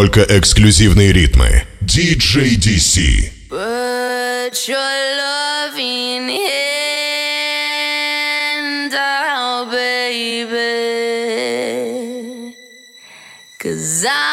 Только эксклюзивные ритмы. DJ DC. Put your loving hand out, baby. Cause I'm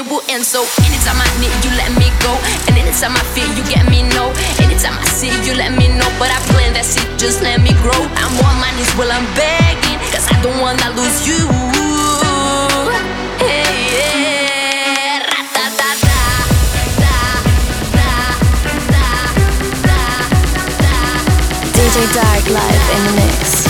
it will end. So anytime I need you, let me go. And anytime I feel you get me no. Anytime I see you, let me know. But I plan that shit, just let me grow. I'm on my knees while I'm begging. Cause I don't wanna lose you. Hey, yeah. DJ Dark live in the mix.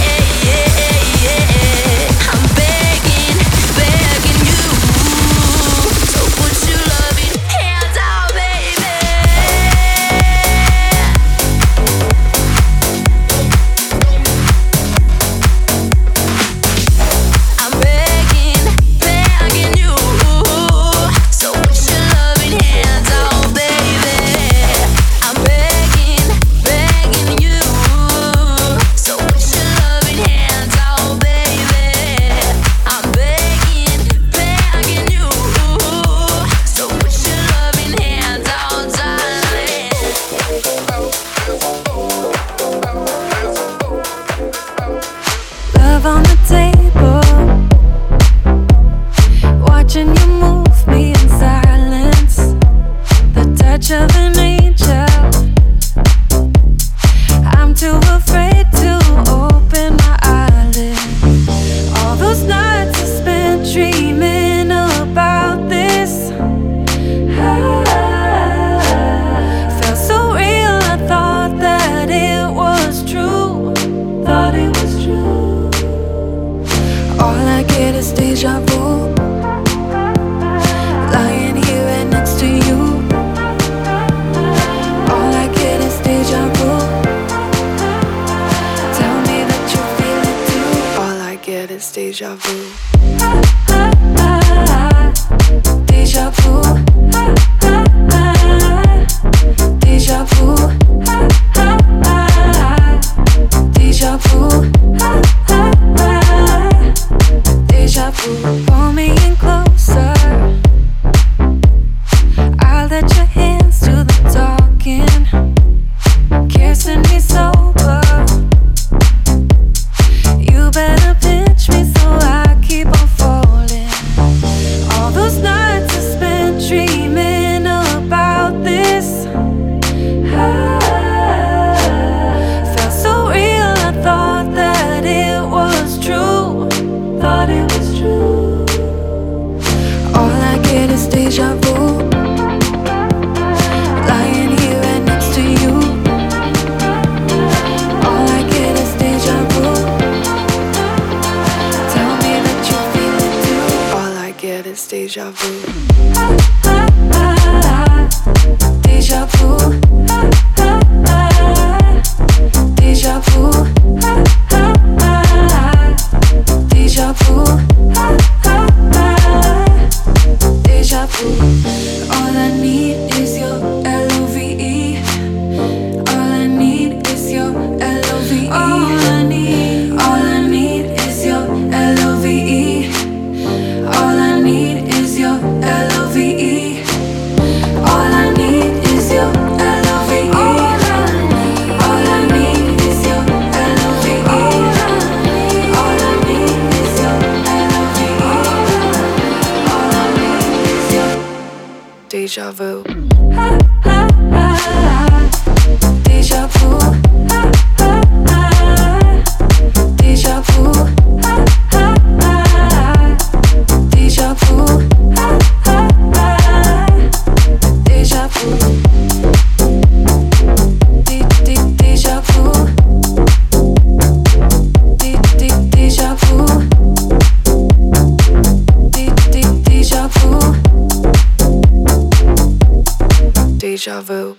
is deja Deja vu.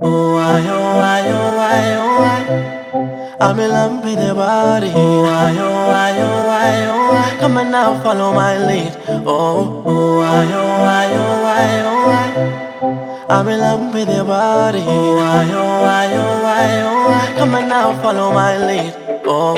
Oh, oh, oh? I'm in love with your body. Oh, why, oh, why, oh, why, oh, why? Come on now, follow my lead. Oh, oh, why, oh, why, oh, why, oh, why? I'm in love with your body. Oh, why, oh, why, oh, why, oh, why? Come on now, follow my lead. Oh,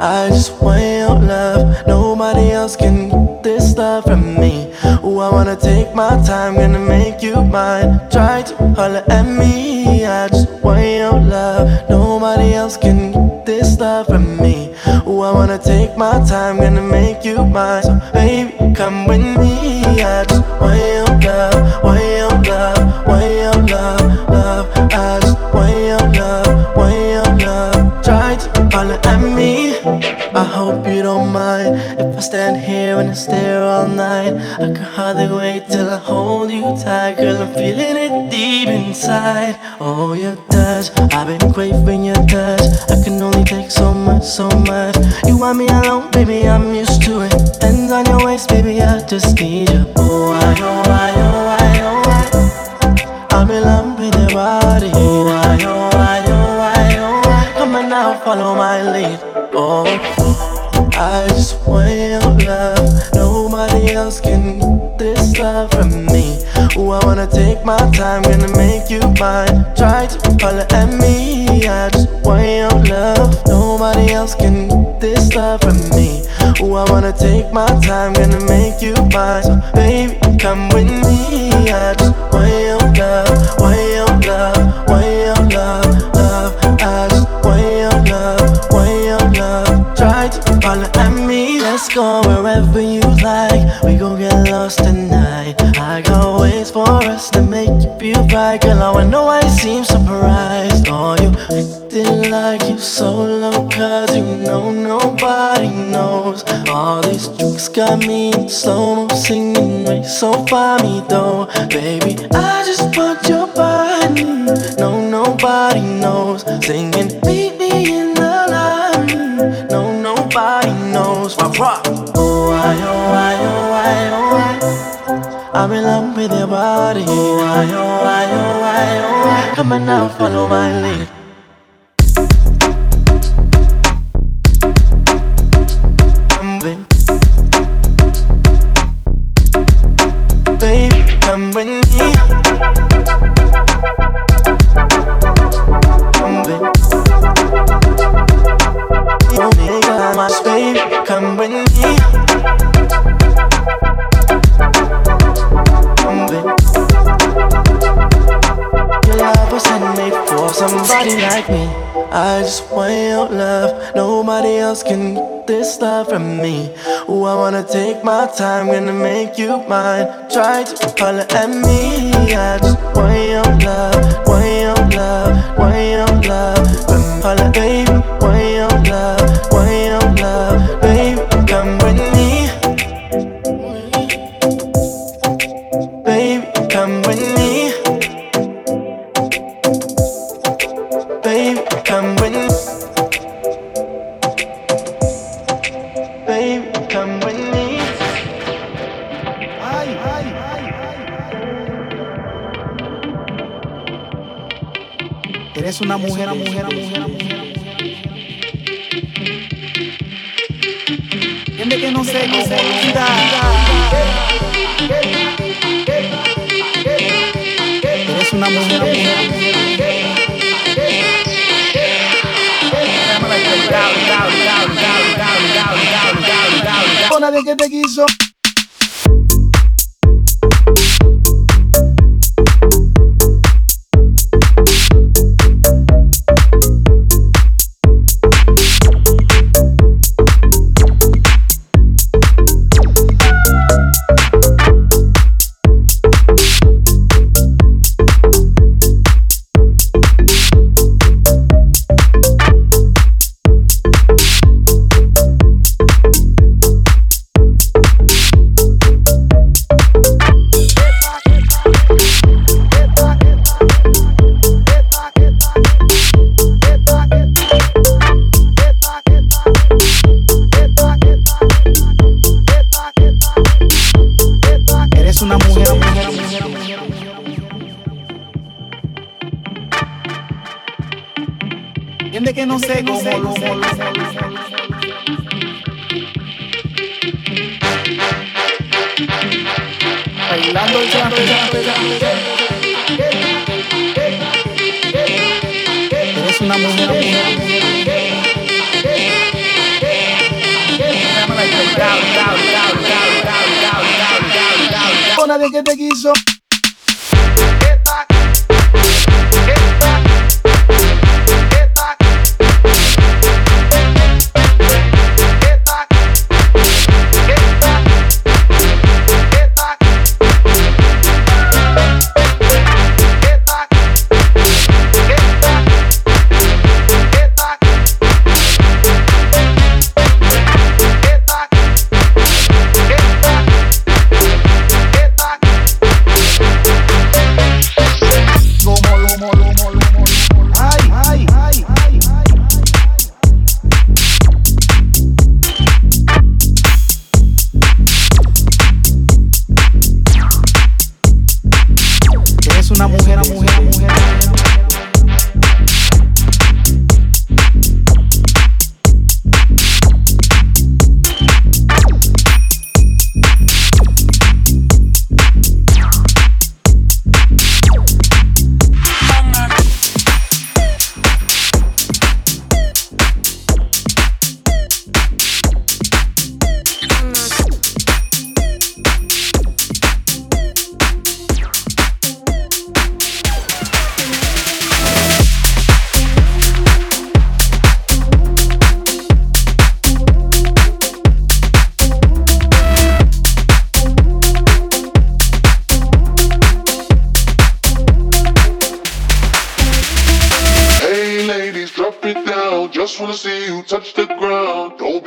I just want your love. Nobody else can get this love from me. Ooh, I wanna take my time, gonna make you mine. Try to holler at me. I just want your love. Nobody else can get this love from me. I wanna take my time, gonna make you mine. So, baby, come with me. I just want your love, want your love, want your love, love. I just want your love, want your love. Try to holler at me. I hope you don't mind I stand here and I stare all night. I can hardly wait till I hold you tight, girl. I'm feeling it deep inside. Oh, your touch, I've been craving your touch. I can only take so much, so much. You want me alone, baby? I'm used to it. Hands on your waist, baby. I just need you. Oh, I, oh, I, oh, I, oh, I. I'm in love with your body. Oh, I, oh, I, oh, I, oh, I. Come on now, follow my lead. Oh, I just want love. Get this love from me. Ooh, I wanna take my time, gonna make you mine. Try to holler at me. I just want your love. Nobody else can this love from me. Ooh, I wanna take my time, gonna make you mine. So, baby, come with me. I just want your love, want your love, want your love, love. I just want your love, want your love. Try to holler at me. Let's go wherever you. We gon' get lost tonight. I got ways for us to make you feel right. Girl, I know you seem surprised. Oh, you acting like you so low, cause you know nobody knows. All these jokes got me in slow mo singing way so far me though. Baby, I just want your body. No, nobody knows. Singing, meet me in I'm in love with your body. I, oh, I, oh, I, oh. Come on now, follow my lead. Somebody like me. I just want your love. Nobody else can get this love from me. Ooh, I wanna take my time, gonna make you mine. Try to holler at me. I just want your love, want your love, want your love. Come holler, baby, want your love, want your love, baby, come with mujer, mujer, mujer, mujer. Entiende que no sé cómo olvidar. Eres una mujer, mujer, mujer. Nadie que te quiso. Que te quiso.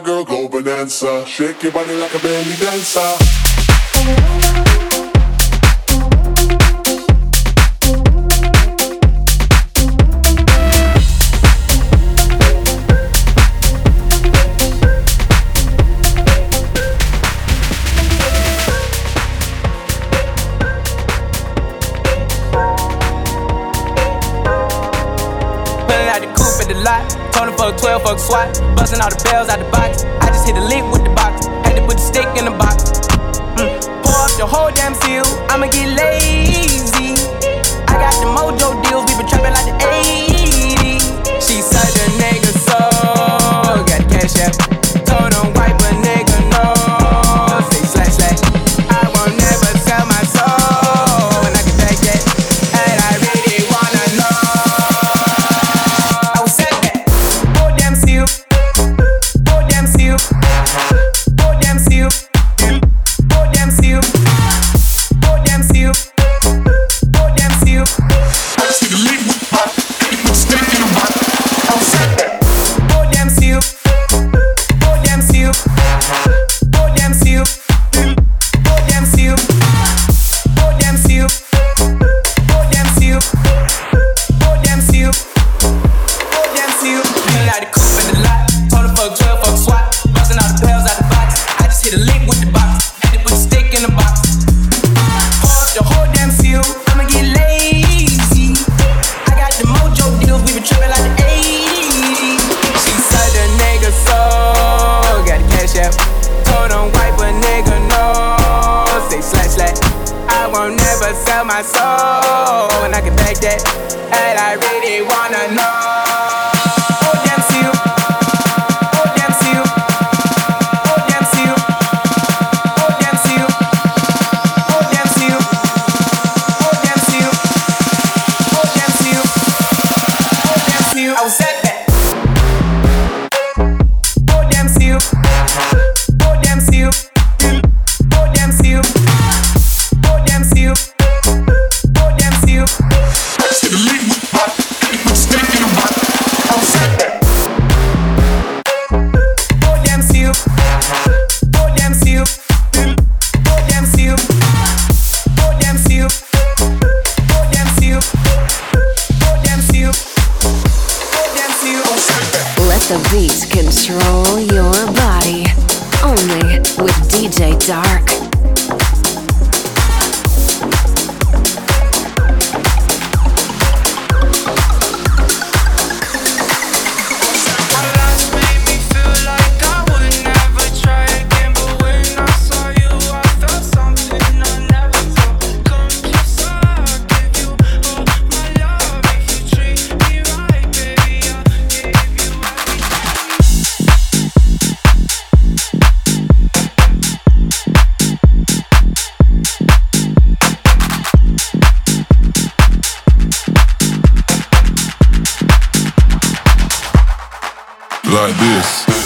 girl, go bonanza. Shake your body like a belly dancer. won't never sell my soul. And I can take that, and I really wanna know. the beats control your body. Only with DJ Dark. like this.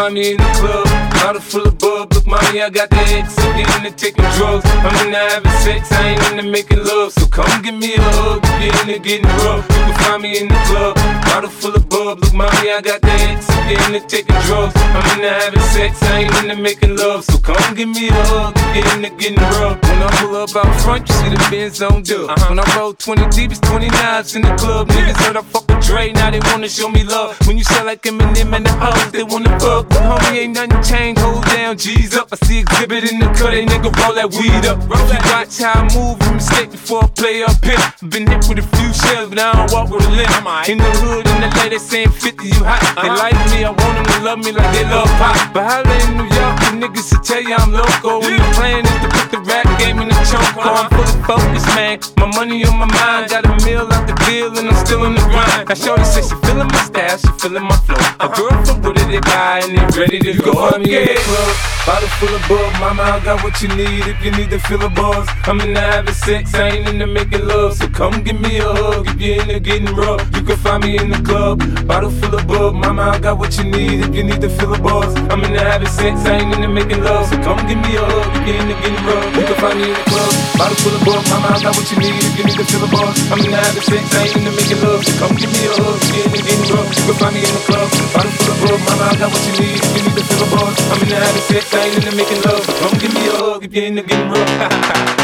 Find me in the club, bottle full of bub. Look, mommy, I got the X, I'm getting into taking drugs. I'm into having sex, I ain't into making love. So come give me a hug, you get into getting rough. You can find me in the club, bottle full of bub. Look, mommy, I got the X, I'm getting into taking drugs. I'm into having sex, I ain't into making love. So come give me a hug, get into getting rough. When I pull up out front, you see the Benz on dub. Uh-huh. When I roll 20 deep, it's 29s in the club. Niggas heard I fuck with Dre, now they wanna show me love. When you sell like Eminem and the hoes, they wanna fuck. But homie, ain't nothing changed. Hold down, G's up. I see Xzibit in the cut, they nigga roll that weed up. Roll that watch how I move and mistake before I play up here. Been hit with a few shells, but I don't walk with a limp. In the hood, in the lady saying 50, you hot. They uh-huh. like me, I want them to love me like they love pop. But holla in New York, the niggas will tell you I'm local. When the plan is to put the rap game in the choke. I'm uh-huh. fully focused, man. My money on my mind, got a meal out the deal, and I'm still in the grind. Now, Shorty says she feeling my style, she feeling my flow. A uh-huh. girl from Wooded, they buy and they ready to you go. Me in the club, bottle full of bug. Mama, I got what you need if you need to feel a buzz. I'm in the having sex, I ain't into making love. So come give me a hug if you're into getting rough. You can find me in the club, bottle full of bug. Mama, I got what you need if you need to feel a buzz. I'm in the having sex, I ain't into making love. So come give me a hug you're into getting rough. You can find me in the club, bottle full of bug. Mama, I got what you need if you need to feel a buzz. I'm in the having sex, I ain't into making love. So come give me a hug you're into getting rough. You can find me in the club, bottle full of bug. Mama, I got what you need if you need to feel a buzz. I'm in the having sex, I ain't into making love. So come give me a hug if you're into getting rough.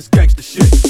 this gangster shit.